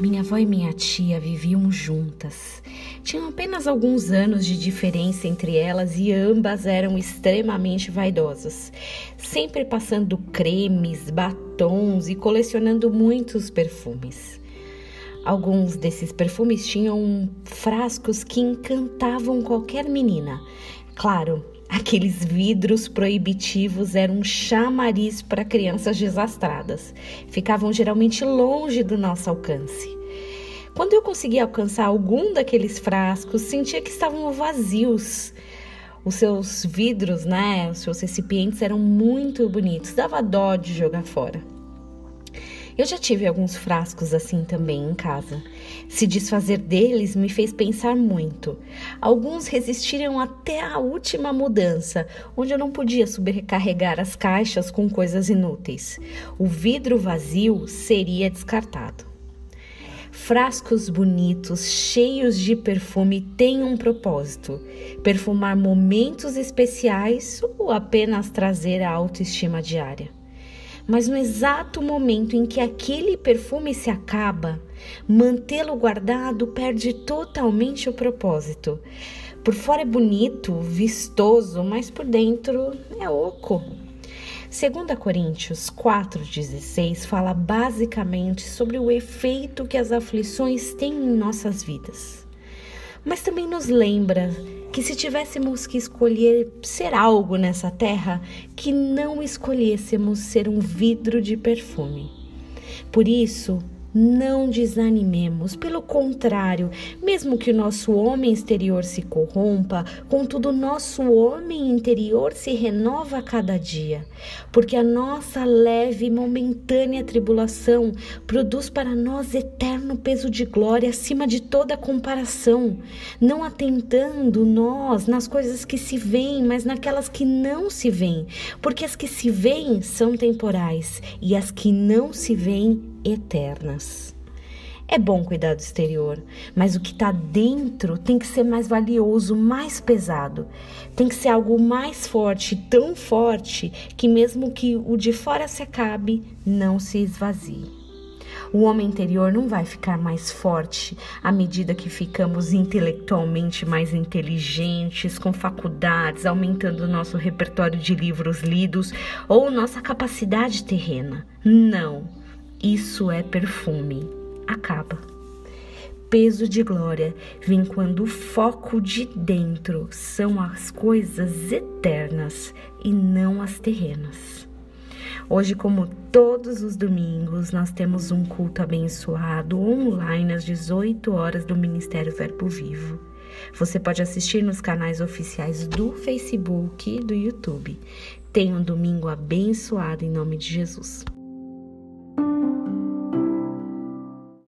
Minha avó e minha tia viviam juntas. Tinham apenas alguns anos de diferença entre elas e ambas eram extremamente vaidosas, sempre passando cremes, batons e colecionando muitos perfumes. Alguns desses perfumes tinham frascos que encantavam qualquer menina. Claro, Aqueles vidros proibitivos eram um chamariz para crianças desastradas. Ficavam geralmente longe do nosso alcance. Quando eu conseguia alcançar algum daqueles frascos, sentia que estavam vazios. Os seus vidros, né, os seus recipientes eram muito bonitos, dava dó de jogar fora. Eu já tive alguns frascos assim também em casa. Se desfazer deles me fez pensar muito. Alguns resistiram até a última mudança, onde eu não podia sobrecarregar as caixas com coisas inúteis. O vidro vazio seria descartado. Frascos bonitos, cheios de perfume, têm um propósito: perfumar momentos especiais ou apenas trazer a autoestima diária mas no exato momento em que aquele perfume se acaba, mantê-lo guardado perde totalmente o propósito. Por fora é bonito, vistoso, mas por dentro é oco. 2 Coríntios 4,16 fala basicamente sobre o efeito que as aflições têm em nossas vidas. Mas também nos lembra que se tivéssemos que escolher ser algo nessa terra, que não escolhêssemos ser um vidro de perfume. Por isso, não desanimemos, pelo contrário, mesmo que o nosso homem exterior se corrompa, contudo, nosso homem interior se renova a cada dia, porque a nossa leve e momentânea tribulação produz para nós eterno peso de glória acima de toda comparação, não atentando nós nas coisas que se veem, mas naquelas que não se veem, porque as que se veem são temporais e as que não se veem eternas. É bom cuidar do exterior, mas o que está dentro tem que ser mais valioso, mais pesado. Tem que ser algo mais forte, tão forte, que mesmo que o de fora se acabe, não se esvazie. O homem interior não vai ficar mais forte à medida que ficamos intelectualmente mais inteligentes, com faculdades, aumentando nosso repertório de livros lidos ou nossa capacidade terrena. Não. Isso é perfume. Acaba. Peso de glória vem quando o foco de dentro são as coisas eternas e não as terrenas. Hoje, como todos os domingos, nós temos um culto abençoado online às 18 horas do Ministério Verbo Vivo. Você pode assistir nos canais oficiais do Facebook e do YouTube. Tenha um domingo abençoado em nome de Jesus.